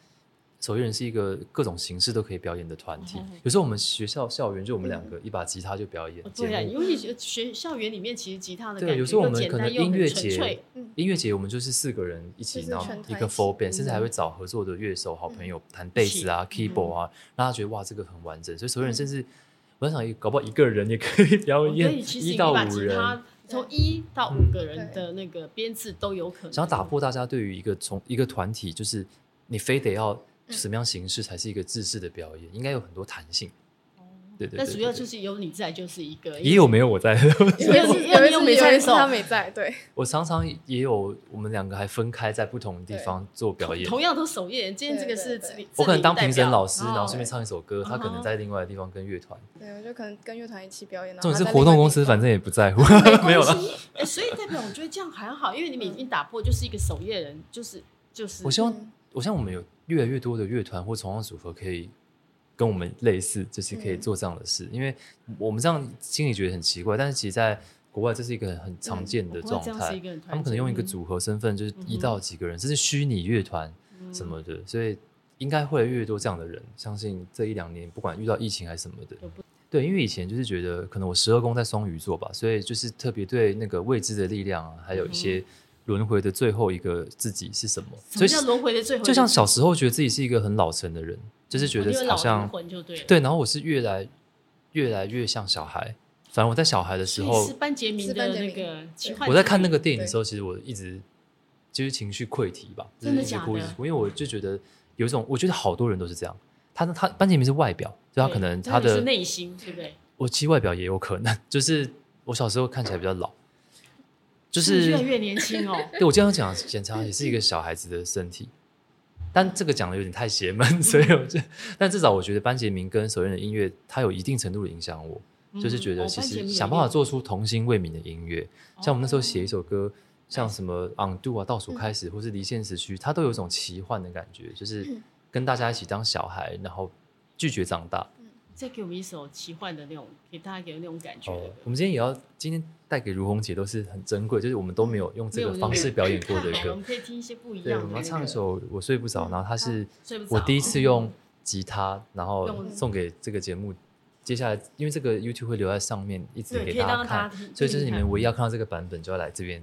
守夜人是一个各种形式都可以表演的团体。有时候我们学校校园就我们两个一把吉他就表演。对啊，尤其学校园里面其实吉他的对，有时候我们可能音乐节，音乐节我们就是四个人一起，然后一个 full band，甚至还会找合作的乐手、好朋友弹贝斯啊、keyboard 啊，让他觉得哇，这个很完整。所以手艺人甚至我在想，搞不好一个人也可以表演一到五人，从一到五个人的那个编制都有可能。想要打破大家对于一个从一个团体，就是你非得要。什么样形式才是一个制式的表演？应该有很多弹性。对对。但主要就是有你在，就是一个。也有没有我在？有有有没在？他没在。对。我常常也有，我们两个还分开在不同的地方做表演。同样都守夜，今天这个是我可能当评审老师，然后顺便唱一首歌。他可能在另外的地方跟乐团。对，我就可能跟乐团一起表演。这种是活动公司，反正也不在乎，没 有了。哎，所以代表我觉得这样还好，因为你们已经打破，就是一个守夜人，就是就是。我希望，我希望我们有。越来越多的乐团或重唱组合可以跟我们类似，就是可以做这样的事，嗯、因为我们这样心里觉得很奇怪，但是其实在国外这是一个很，很常见的状态。嗯、他们可能用一个组合身份，就是一到几个人，这、嗯、是虚拟乐团什么的，嗯、所以应该会越来越多这样的人。相信这一两年，不管遇到疫情还是什么的，对，因为以前就是觉得可能我十二宫在双鱼座吧，所以就是特别对那个未知的力量啊，还有一些。嗯轮回的最后一个自己是什么？所以叫轮回的最后，就像小时候觉得自己是一个很老成的人，就是觉得好像对。然后我是越来越来越像小孩。反正我在小孩的时候，是班杰明的那个。我在看那个电影的时候，其实我一直就是情绪溃堤吧，真的假的？因为我就觉得有一种，我觉得好多人都是这样。他他班杰明是外表，就他可能他的内心，对不对？我其实外表也有可能，就是我小时候看起来比较老。就是越来越年轻哦。对，我经常讲，检查也是一个小孩子的身体，但这个讲的有点太邪门，所以我就，但至少我觉得班杰明跟首任的音乐，它有一定程度的影响我，就是觉得其实想办法做出童心未泯的音乐，像我们那时候写一首歌，像什么 Undo 啊，倒数开始，或是离线时区，它都有一种奇幻的感觉，就是跟大家一起当小孩，然后拒绝长大，再给我们一首奇幻的那种，给大家给那种感觉。哦，我们今天也要今天带给如红姐都是很珍贵，就是我们都没有用这个方式表演过的歌。我们可以听一些不一样的。对，我们要唱一首《我睡不着》，然后它是我第一次用吉他，然后送给这个节目。接下来，因为这个 YouTube 会留在上面，一直给大家看，所以这是你们唯一要看到这个版本，就要来这边。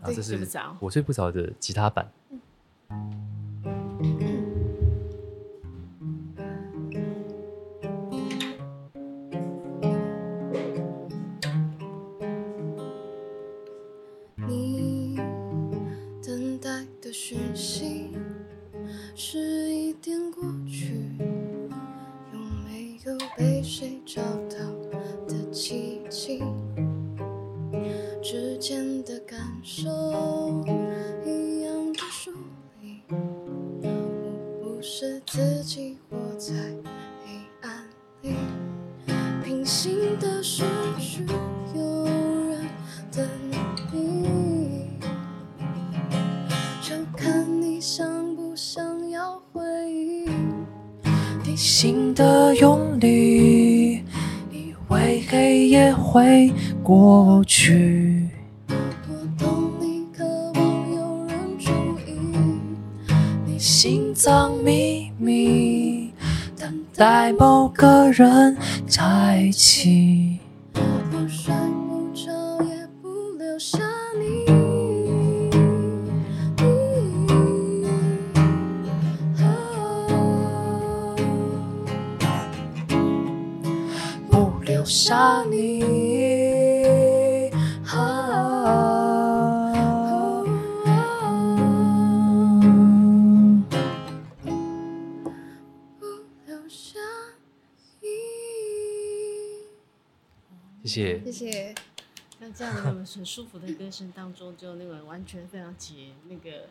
然后这是我睡不着的吉他版。晨曦十一点过人在一起。谢谢。那这样的很舒服的歌声当中，就那个完全非常解那个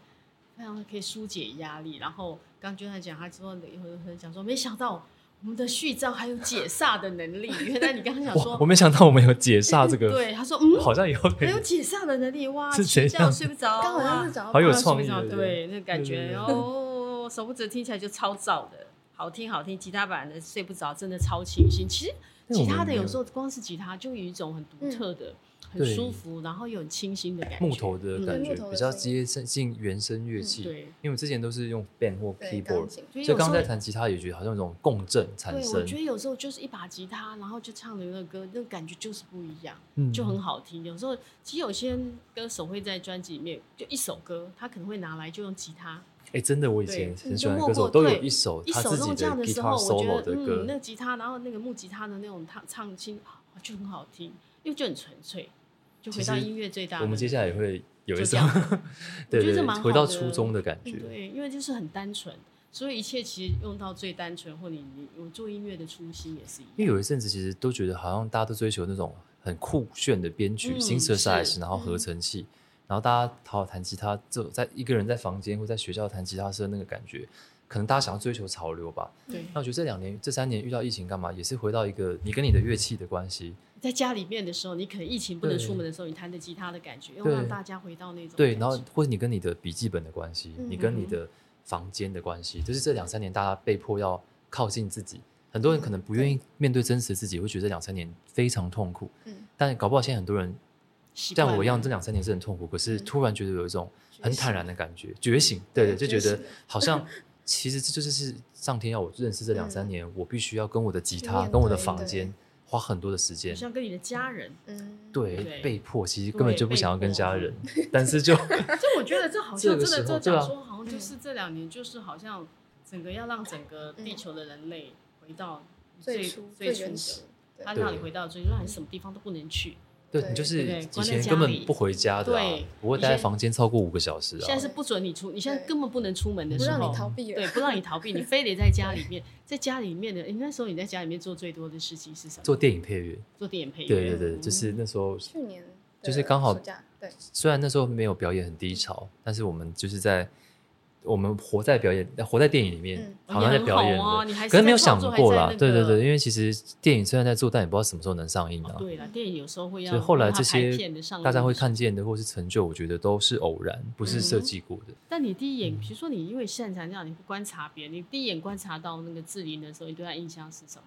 非常可以疏解压力。然后刚就在讲他之后，以后讲说，没想到我们的序章还有解煞的能力。原来你刚刚讲说，我没想到我们有解煞这个。对，他说嗯，好像以后还有解煞的能力哇，是谁这样睡不着，刚好像是好有创意，对，那感觉哦，手不指听起来就超燥的，好听好听。吉他版的睡不着，真的超清新。其实。吉他的有时候光是吉他就有一种很独特的、很舒服，然后又很清新的感觉。木头的感觉比较接近原声乐器。对，因为我之前都是用 band 或 keyboard，所以刚刚在弹吉他也觉得好像有种共振产生。对，我觉得有时候就是一把吉他，然后就唱的那个歌，那个感觉就是不一样，就很好听。有时候其实有些歌手会在专辑里面就一首歌，他可能会拿来就用吉他。哎，真的，我以前很喜欢的歌手都有一首他自己的 guitar solo 的歌，那吉他，然后那个木吉他的那种唱唱清，就很好听，因为就很纯粹，就回到音乐最大。我们接下来也会有一首，对对，回到初中的感觉。对，因为就是很单纯，所以一切其实用到最单纯，或你你我做音乐的初心也是一样。因为有一阵子其实都觉得好像大家都追求那种很酷炫的编曲，新色 size，，然后合成器。然后大家好好弹吉他，就在一个人在房间或在学校弹吉他时那个感觉，可能大家想要追求潮流吧。对。那我觉得这两年、这三年遇到疫情干嘛，也是回到一个你跟你的乐器的关系。在家里面的时候，你可能疫情不能出门的时候，你弹着吉他的感觉，又让大家回到那种。对，然后或者你跟你的笔记本的关系，你跟你的房间的关系，就是这两三年大家被迫要靠近自己，很多人可能不愿意面对真实自己，会觉得这两三年非常痛苦。嗯。但搞不好现在很多人。像我一样，这两三年是很痛苦，可是突然觉得有一种很坦然的感觉，觉醒，对对，就觉得 好像其实这就是是上天要我认识这两三年，我必须要跟我的吉他、跟我的房间花很多的时间，像跟你的家人，嗯，对，被迫，其实根本就不想要跟家人，但是就，就我觉得这好像真的，这讲说好像就是这两年，就是好像整个要让整个地球的人类回到最初最初的，他让你回到最初，让你什么地方都不能去。对，你就是以前根本不回家的，不会待在房间超过五个小时啊。现在是不准你出，你现在根本不能出门的时候，不让你逃避，对，不让你逃避，你非得在家里面，在家里面的。你那时候你在家里面做最多的事情是什么？做电影配乐。做电影配乐。对对对，就是那时候。去年。就是刚好。对。虽然那时候没有表演很低潮，但是我们就是在。我们活在表演，活在电影里面，好像在表演的，可是没有想过啦。对对对，因为其实电影虽然在做，但也不知道什么时候能上映啊。对啦，电影有时候会要。所以后来这些大家会看见的，或是成就，我觉得都是偶然，不是设计过的。但你第一眼，比如说你因为擅长这样，你会观察别人，你第一眼观察到那个志玲的时候，你对他印象是什么？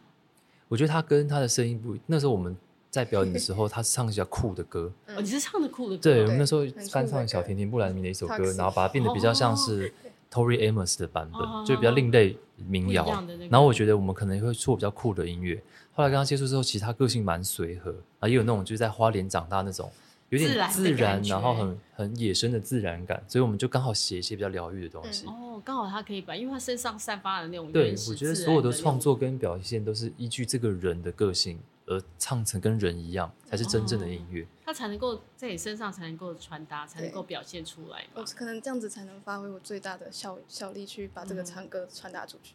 我觉得他跟他的声音不，那时候我们在表演的 时候，他是唱比较酷的歌。哦，你是唱的酷的歌。对，我们那时候翻唱小甜甜布兰妮的一首歌，然后把它变得比较像是 Tori Amos 的版本，就比较另类民谣。然后我觉得我们可能会做比较酷的音乐。后来跟他接触之后，其实他个性蛮随和，啊，也有那种就是在花莲长大那种。有点自然，然后很很野生的自然感，所以我们就刚好写一些比较疗愈的东西。哦，刚好他可以把，因为他身上散发的那种对，我觉得所有的创作跟表现都是依据这个人的个性而唱成跟人一样，才是真正的音乐。他才能够在你身上才能够传达，才能够表现出来。我可能这样子才能发挥我最大的效效力，去把这个唱歌传达出去。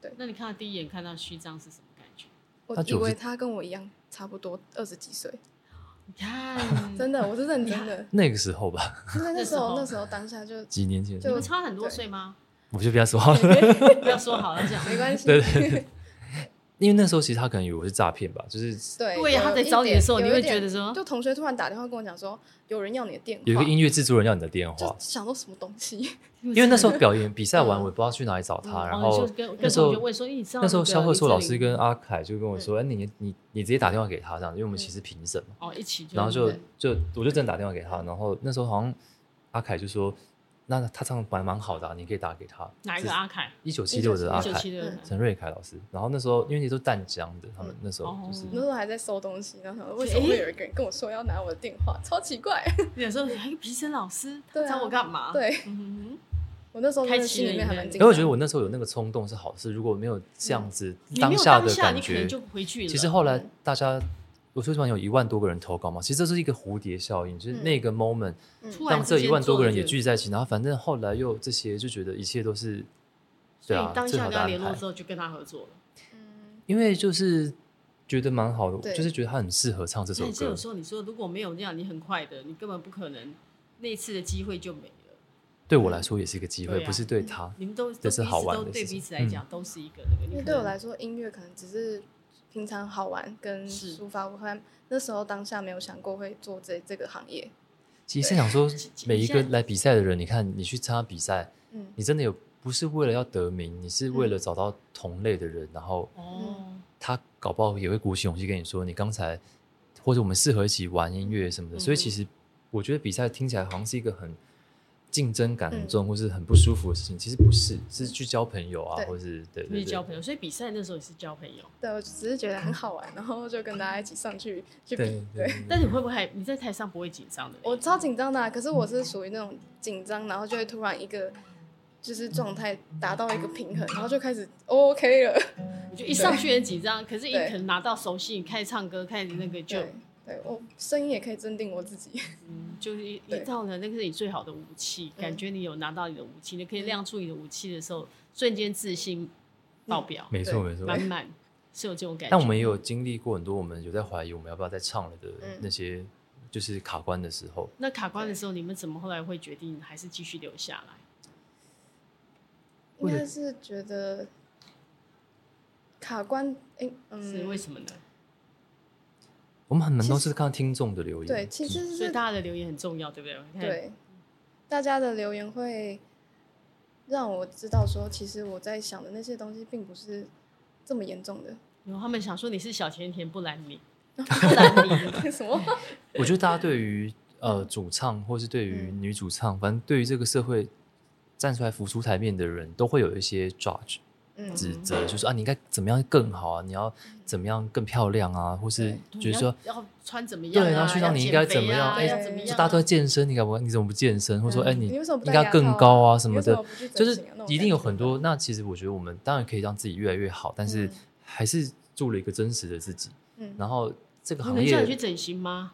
对，那你看到第一眼看到虚张是什么感觉？我以为他跟我一样，差不多二十几岁。你看，真的，我是认真的。那个时候吧，因为那时候那时候当下就几年前，你们差很多岁吗？我就不要说好了，不要说好了，这样没关系。对对，因为那时候其实他可能以为我是诈骗吧，就是对对，他在找你的时候，你会觉得说，就同学突然打电话跟我讲说，有人要你的电话，有一个音乐制作人要你的电话，想到什么东西？因为那时候表演比赛完，我也不知道去哪里找他。然后那时候那时候萧贺硕老师跟阿凯就跟我说：“哎，你你你直接打电话给他这样，因为我们其实评审嘛。”哦，一起。然后就就我就真的打电话给他，然后那时候好像阿凯就说。那他唱的蛮蛮好的，啊，你可以打给他。哪一个阿凯？一九七六的阿凯，陈瑞凯老师。然后那时候因为你都淡江的，他们那时候就是那时候还在收东西，然后为什么会有一个人跟我说要拿我的电话？超奇怪。有时候还有评审老师找我干嘛？对，我那时候开心里面还蛮。因为我觉得我那时候有那个冲动是好事，如果没有这样子当下的感觉，就回去了。其实后来大家。我说实话，有一万多个人投稿嘛，其实这是一个蝴蝶效应，就是那个 moment，让这一万多个人也聚在一起，然后反正后来又这些，就觉得一切都是，对啊，当下跟他联络之后就跟他合作了，因为就是觉得蛮好的，就是觉得他很适合唱这首歌。有时候你说如果没有那样，你很快的，你根本不可能那次的机会就没了。对我来说也是一个机会，不是对他，你们都这是好玩的，对彼此来讲都是一个那个。因为对我来说，音乐可能只是。平常好玩跟抒发，我看那时候当下没有想过会做这这个行业。其实是想说，每一个来比赛的人，你看你去参加比赛，嗯，你真的有不是为了要得名，你是为了找到同类的人，然后，哦，他搞不好也会鼓起勇气跟你说，你刚才或者我们适合一起玩音乐什么的。所以其实我觉得比赛听起来好像是一个很。竞争感很重，或是很不舒服的事情，其实不是，是去交朋友啊，或是对对交朋友。所以比赛那时候也是交朋友。对，我只是觉得很好玩，然后就跟大家一起上去去比。对。但是你会不会你在台上不会紧张的？我超紧张的，可是我是属于那种紧张，然后就会突然一个就是状态达到一个平衡，然后就开始 OK 了。就一上去很紧张，可是一可能拿到熟悉，开始唱歌，开始那个就。对，我声音也可以镇定我自己。嗯，就是一到了那个是你最好的武器，感觉你有拿到你的武器，你可以亮出你的武器的时候，瞬间自信爆表。没错，没错，满满是有这种感觉。但我们也有经历过很多，我们有在怀疑我们要不要再唱了的那些，就是卡关的时候。那卡关的时候，你们怎么后来会决定还是继续留下来？应该是觉得卡关，哎，嗯，是为什么呢？我们很难都是看听众的留言，对，其实是大家的留言很重要，对不对？对，大家的留言会让我知道说，其实我在想的那些东西并不是这么严重的。然后他们想说你是小甜甜布兰妮，布兰妮什么？我觉得大家对于呃主唱，或是对于女主唱，反正对于这个社会站出来浮出台面的人，都会有一些 judge。指责就是啊，你应该怎么样更好啊？你要怎么样更漂亮啊？或是就是说要穿怎么样？对，然后去让你应该怎么样？哎，就大家都在健身，你干嘛？你怎么不健身？或者说，哎，你应该更高啊什么的？就是一定有很多。那其实我觉得我们当然可以让自己越来越好，但是还是做了一个真实的自己。嗯，然后这个行业，你想去整形吗？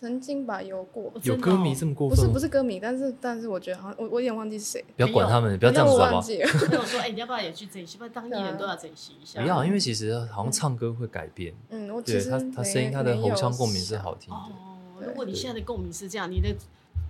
曾经吧，有过有歌迷这么过分？不是不是歌迷，但是但是我觉得好像我我有点忘记是谁。不要管他们，不要这样子好不好？跟我说，哎，你要不要也去整形？不要当艺人都要整形一下。不要，因为其实好像唱歌会改变。嗯，我其实他他声音他的喉腔共鸣是好听的。哦，如果你现在的共鸣是这样，你的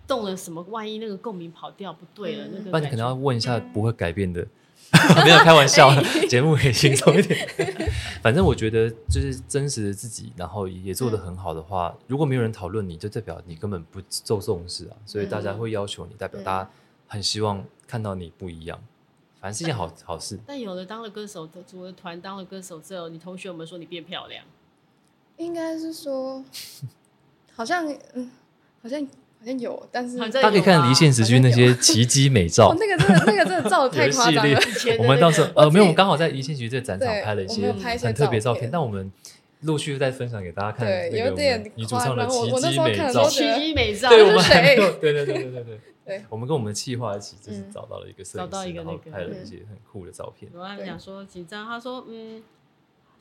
动了什么？万一那个共鸣跑掉不对了，那个。那你可能要问一下不会改变的。没有开玩笑，节目可以轻松一点。反正我觉得，就是真实的自己，然后也做得很好的话，如果没有人讨论你，就代表你根本不受重视啊。所以大家会要求你，代表大家很希望看到你不一样。反正是件好好事。但有的当了歌手，组了团当了歌手之后，你同学有没有说你变漂亮？应该是说，好像嗯，好像好像有，但是大家可以看离线时区那些奇迹美照。哦，那个真的那个真的照的太夸张了。我们到时候呃没有，我们刚好在离线时区这个展场拍了一些很特别照片，但我们。陆续再分享给大家看，对，有点女主唱的奇迹美照，奇迹美照，对，我们还没有，对对对对对对，我们跟我们的企划一起，就是找到了一个摄影师，找到一个那个，拍了一些很酷的照片。我还讲说紧张，他说嗯，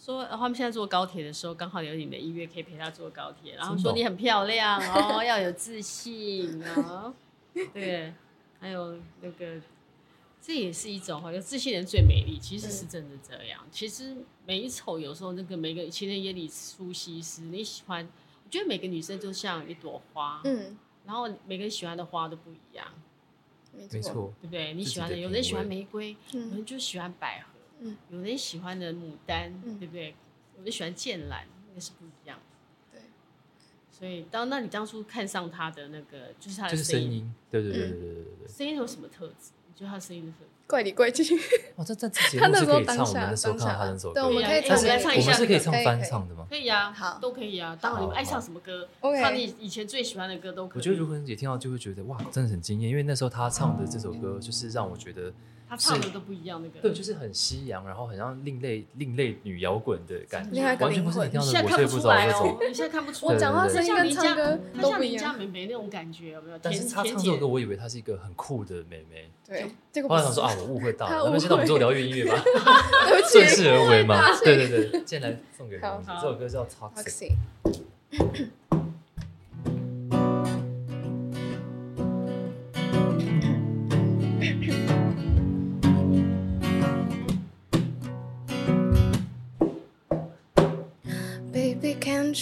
说他们现在坐高铁的时候，刚好有你的音乐可以陪他坐高铁，然后说你很漂亮哦，要有自信哦，对，还有那个。这也是一种哈，有自信人最美丽，其实是真的这样。嗯、其实美丑有时候那个每个情人眼里出西施，你喜欢，我觉得每个女生就像一朵花，嗯，然后每个人喜欢的花都不一样，没错，对不对？你喜欢的，有人喜欢玫瑰，嗯、有人就喜欢百合，嗯，有人喜欢的牡丹，嗯、对不对？有人喜欢剑兰，那是不一样。对，所以当那你当初看上他的那个，就是他的声音，对对对对对对对，声音有什么特质？就他声音的怪里怪气。哇，这这节目是可以唱，我们那时候看他那首歌，对，我们可以唱，我们唱一下，我们是可以唱翻唱的吗？可以啊，好，都可以啊。当然你们爱唱什么歌，唱你以前最喜欢的歌都可以。我觉得如果姐听到就会觉得哇，真的很惊艳，因为那时候他唱的这首歌就是让我觉得。他唱的都不一样，那个对，就是很西洋，然后很像另类另类女摇滚的感觉，完全不是你听到的。我睡不着那种。你现在看不出来，我讲话声音跟唱歌都不一样。像美眉那种感觉有没有？但是他唱这首歌，我以为她是一个很酷的美眉。对，这个。后来想说啊，我误会到了。那么现在我们做疗 愈音乐吧，顺势而为嘛。对对对，接下来送给他们。这首歌叫《Toxic》。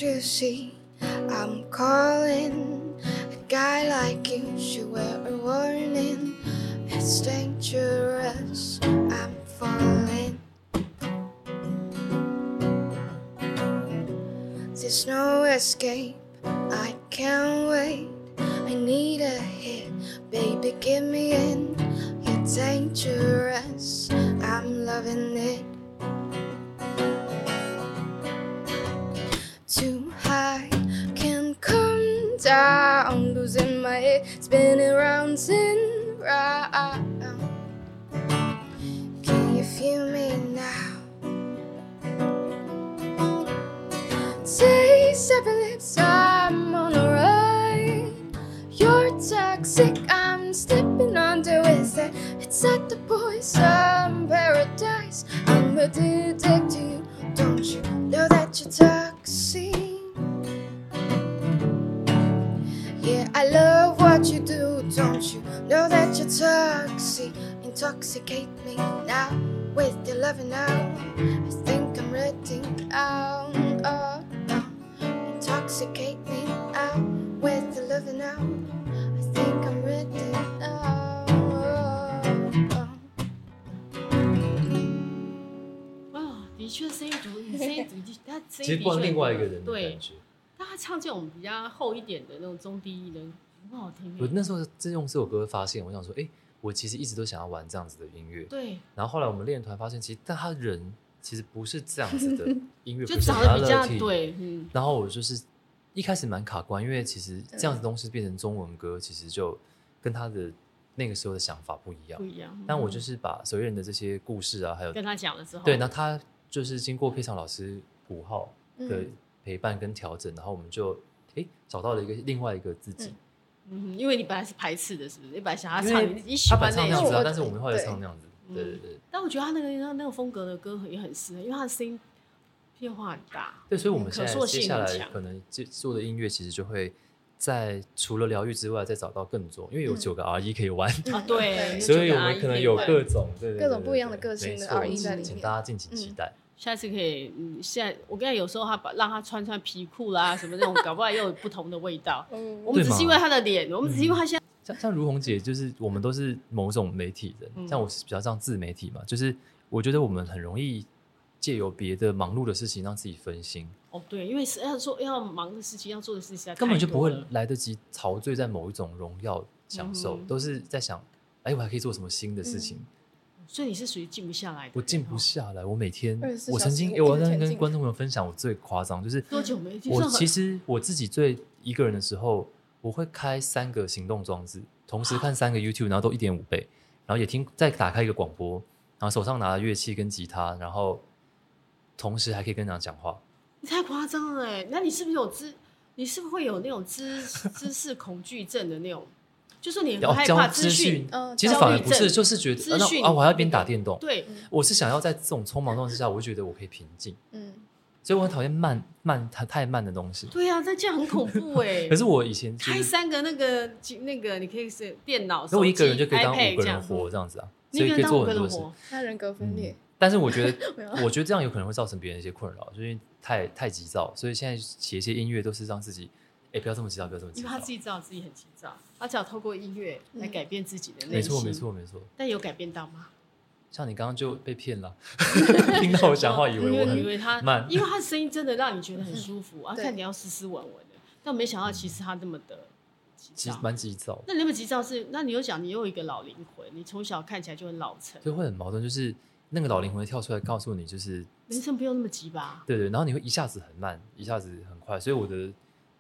You see I'm calling a guy like you should wear a warning. It's dangerous. I'm falling. There's no escape. I can't wait. I need a hit. Baby, give me in. You're dangerous. I'm loving it. Spinning round and round. Can you feel me now? Taste every lips, I'm on a ride. You're toxic, I'm stepping under with it. It's at the poison paradise. I'm addicted to you. Don't you know that you're toxic? you do, don't you know that you're toxic? Intoxicate me now with your loving now. I think I'm ready now. Oh, oh. Intoxicate me now with your loving now. I think I'm ready now. Oh, oh. 哦，的确声音独，声音独，他声音其实换另外一个人的感觉。那他唱这种比较厚一点的那种中低音的， 很好听。我那时候真用这首歌发现，我想说，哎、欸，我其实一直都想要玩这样子的音乐。对。然后后来我们练团发现，其实但他人其实不是这样子的 音乐，就长得比较对。嗯。然后我就是一开始蛮卡关，因为其实这样子东西变成中文歌，其实就跟他的那个时候的想法不一样。不一样。嗯、但我就是把所有人的这些故事啊，还有跟他讲了之后，对，那他就是经过配唱老师五号的。嗯陪伴跟调整，然后我们就哎找到了一个另外一个自己。嗯，因为你本来是排斥的，是不是？你本来想要唱你喜欢那样子，但是我们后来唱那样子。对对对。但我觉得他那个那个风格的歌也很适合，因为他的声音变化很大。对，所以我们现在接下来可能做的音乐，其实就会在除了疗愈之外，再找到更多，因为有九个 R 一可以玩啊。对，所以我们可能有各种对各种不一样的个性的 R 一在里面，请大家敬请期待。下次可以，嗯，现在我跟你有时候他把让他穿穿皮裤啦，什么那种，搞不好又有不同的味道。嗯，我们只是因为他的脸，我们只是因为他现在像像如红姐，就是我们都是某种媒体人，像我是比较像自媒体嘛，就是我觉得我们很容易借由别的忙碌的事情让自己分心。哦，对，因为是要做要忙的事情，要做的事情根本就不会来得及陶醉在某一种荣耀享受，都是在想，哎，我还可以做什么新的事情。所以你是属于静不下来的。我静不下来，我每天，我曾经，我在跟观众朋友分享，我最夸张就是多久没？我其实我自己最一个人的时候，我会开三个行动装置，同时看三个 YouTube，然后都一点五倍，然后也听，再打开一个广播，然后手上拿着乐器跟吉他，然后同时还可以跟人家讲话。你太夸张了哎！那你是不是有知？你是不是会有那种知 知识恐惧症的那种？就是你很害怕资讯，其实反而不是，就是觉得资讯啊，我还要边打电动。对，我是想要在这种匆忙状态之下，我会觉得我可以平静。嗯，所以我很讨厌慢慢太太慢的东西。对啊，这样很恐怖哎。可是我以前开三个那个那个，你可以是电脑，那我一个人就可以当五个人活这样子啊，所以可以做很多事。他人格分裂。但是我觉得，我觉得这样有可能会造成别人一些困扰，就是太太急躁，所以现在写一些音乐都是让自己。哎，不要这么急躁，不要这么急躁。因为他自己知道自己很急躁，他只要透过音乐来改变自己的内心。没错，没错，没错。但有改变到吗？像你刚刚就被骗了，听到我讲话以为我很以为他慢，因为他的声音真的让你觉得很舒服啊，看你要斯斯文文的，但没想到其实他那么的急，蛮急躁。那那么急躁是？那你又讲你又有一个老灵魂，你从小看起来就很老成，所以会很矛盾，就是那个老灵魂跳出来告诉你，就是人生不用那么急吧？对对，然后你会一下子很慢，一下子很快，所以我的。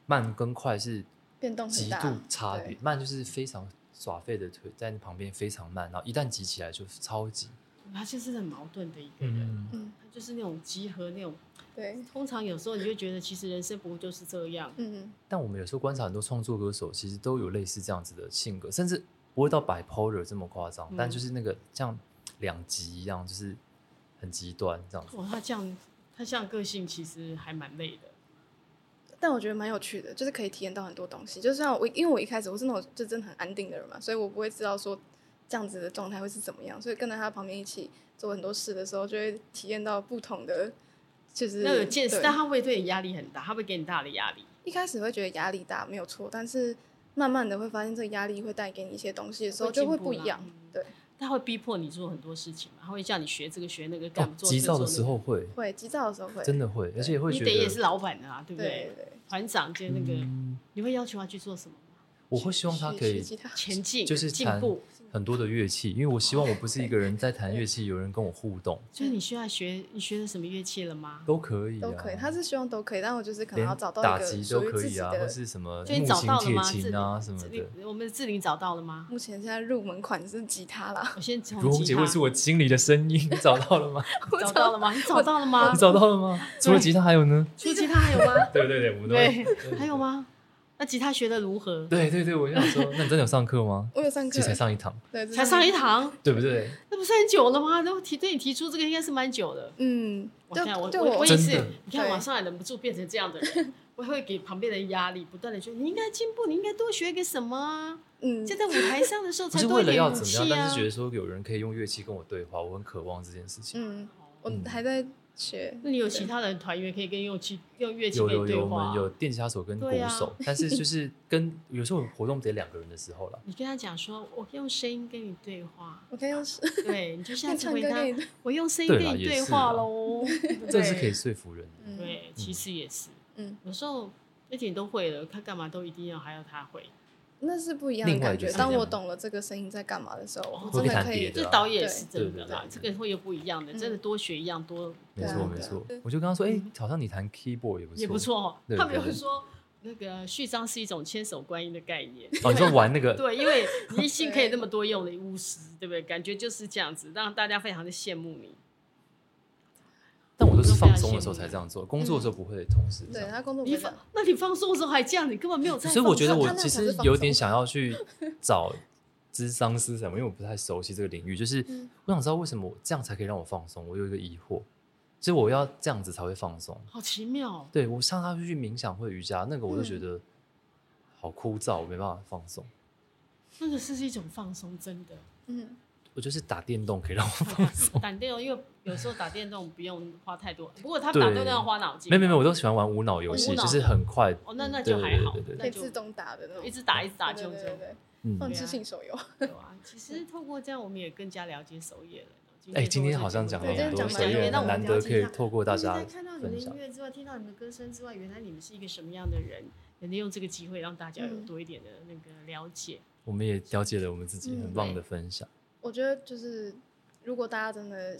慢跟快是变动极度差别，慢就是非常耍废的腿在你旁边非常慢，然后一旦急起来就超级。他就是很矛盾的一个人，嗯，他就是那种集合那种。对，通常有时候你就觉得其实人生不就是这样，嗯。但我们有时候观察很多创作歌手，其实都有类似这样子的性格，甚至不会到 bipolar 这么夸张，但就是那个像两极一样，就是很极端这样子。哇，他这样，他这样个性其实还蛮累的。但我觉得蛮有趣的，就是可以体验到很多东西。就像我，因为我一开始我是那种就真的很安定的人嘛，所以我不会知道说这样子的状态会是怎么样。所以跟在他旁边一起做很多事的时候，就会体验到不同的，就是那有见识。但他会对你压力很大，他会给你大的压力。一开始会觉得压力大没有错，但是慢慢的会发现这个压力会带给你一些东西的时候，就会不一样。对。他会逼迫你做很多事情嘛？他会叫你学这个学那个，干做。急躁的时候会，会急躁的时候会，真的会，而且会觉得你得也是老板的啊，对不对？团长兼那个，你会要求他去做什么？我会希望他可以前进，就是进步。很多的乐器，因为我希望我不是一个人在弹乐器，有人跟我互动。就是你需要学，你学的什么乐器了吗？都可以，都可以。他是希望都可以，但我就是可能要找到打击都可以啊，或是什么木琴、铁琴啊什么的。我们的志玲找到了吗？目前现在入门款是吉他啦。我先从如姐会是我心里的声音，找到了吗？找到了吗？你找到了吗？你找到了吗？除了吉他还有呢？除了吉他还有吗？对对对，我们都还有吗？那吉他学的如何？对对对，我想说，那你真的有上课吗？我有上课，这才上一堂，对，才上一堂，对不对？那不是很久了吗？都提对你提出这个应该是蛮久的。嗯，我看我我我也是，你看网上还忍不住变成这样的人，我会给旁边人压力，不断的说你应该进步，你应该多学个什么啊？嗯，就在舞台上的时候才多一点武器啊。但是觉得说有人可以用乐器跟我对话，我很渴望这件事情。嗯，我还在。那你有其他的团员可以跟用器用乐器可以对话？有有有，我们有电吉他手跟鼓手，但是就是跟有时候活动得两个人的时候了。你跟他讲说，我可以用声音跟你对话，我可以用对，你就 下次回答，我用声音跟你对话喽。这是可以说服人的。对，其实也是。嗯，有时候而且你都会了，他干嘛都一定要还要他会。那是不一样的感觉。当我懂了这个声音在干嘛的时候，我真的可以。这导演是真的啦，这个会有不一样的，真的多学一样多。没错没错，我就跟他说，哎，好像你弹 keyboard 也不错。也不错，他没有说那个序章是一种千手观音的概念。哦，你说玩那个？对，因为你一心可以那么多用的巫师，对不对？感觉就是这样子，让大家非常的羡慕你。但我都是放松的时候才这样做，工作的时候不会同时。对他工作，你放，那你放松的时候还这样，你根本没有在。所以我觉得我其实有点想要 去找智商师什么，因为我不太熟悉这个领域。就是我想知道为什么我这样才可以让我放松。我有一个疑惑，其实我要这样子才会放松。好奇妙。对，我上他去冥想或瑜伽，那个我就觉得好枯燥，我没办法放松。那个是一种放松，真的。嗯。我就是打电动可以让我放松。打电动，因为有时候打电动不用花太多，不过他打电动要花脑筋。没没没，我都喜欢玩无脑游戏，就是很快。哦，那那就还好，可以自动打的那种，一直打一直打就就。放置性手游。对啊，其实透过这样，我们也更加了解守夜了。哎，今天好像讲了很多守夜，难得可以透过大家看到你的音乐之外，听到你的歌声之外，原来你们是一个什么样的人？也利用这个机会让大家有多一点的那个了解。我们也了解了我们自己，很棒的分享。我觉得就是如果大家真的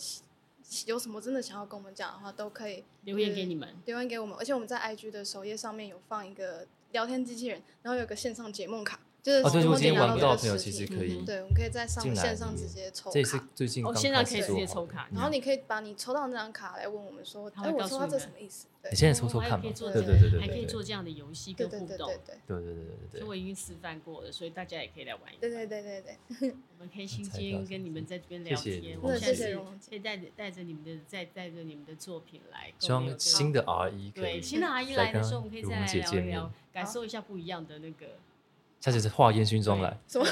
有什么真的想要跟我们讲的话，都可以留言给你们，留言给我们。而且我们在 IG 的首页上面有放一个聊天机器人，然后有个线上解梦卡。就是哦，对，我今天玩不到的朋友其实可以，对，我们可以在上线上直接抽卡。这是最近哦，现在可以直接抽卡，然后你可以把你抽到那张卡来问我们说，哎，我说他这什么意思？你现在抽抽看嘛，对对对对对，还可以做这样的游戏跟互动，对对对对对对对。所以我已经示范过了，所以大家也可以来玩一玩。对对对对对。我们开心今天跟你们在这边聊天，我们下次可以带着带着你们的再带着你们的作品来。希望新的 R 一对新的 R 一来的时候，我们可以再来聊一聊，感受一下不一样的那个。下次是化烟熏妆来，什么？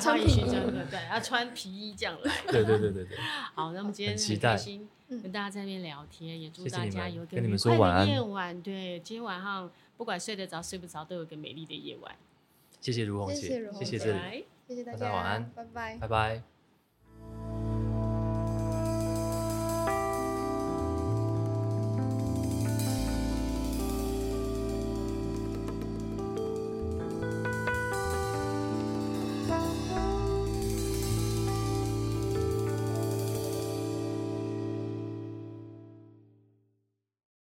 穿皮衣这样对，要穿皮衣这样来。对对对对对。好，那么今天很开心跟大家在那边聊天，也祝大家有一个愉快的夜晚。对，今天晚上不管睡得着睡不着，都有一个美丽的夜晚。谢谢如红姐，谢谢如红姐，谢谢大家，晚安，拜拜，拜拜。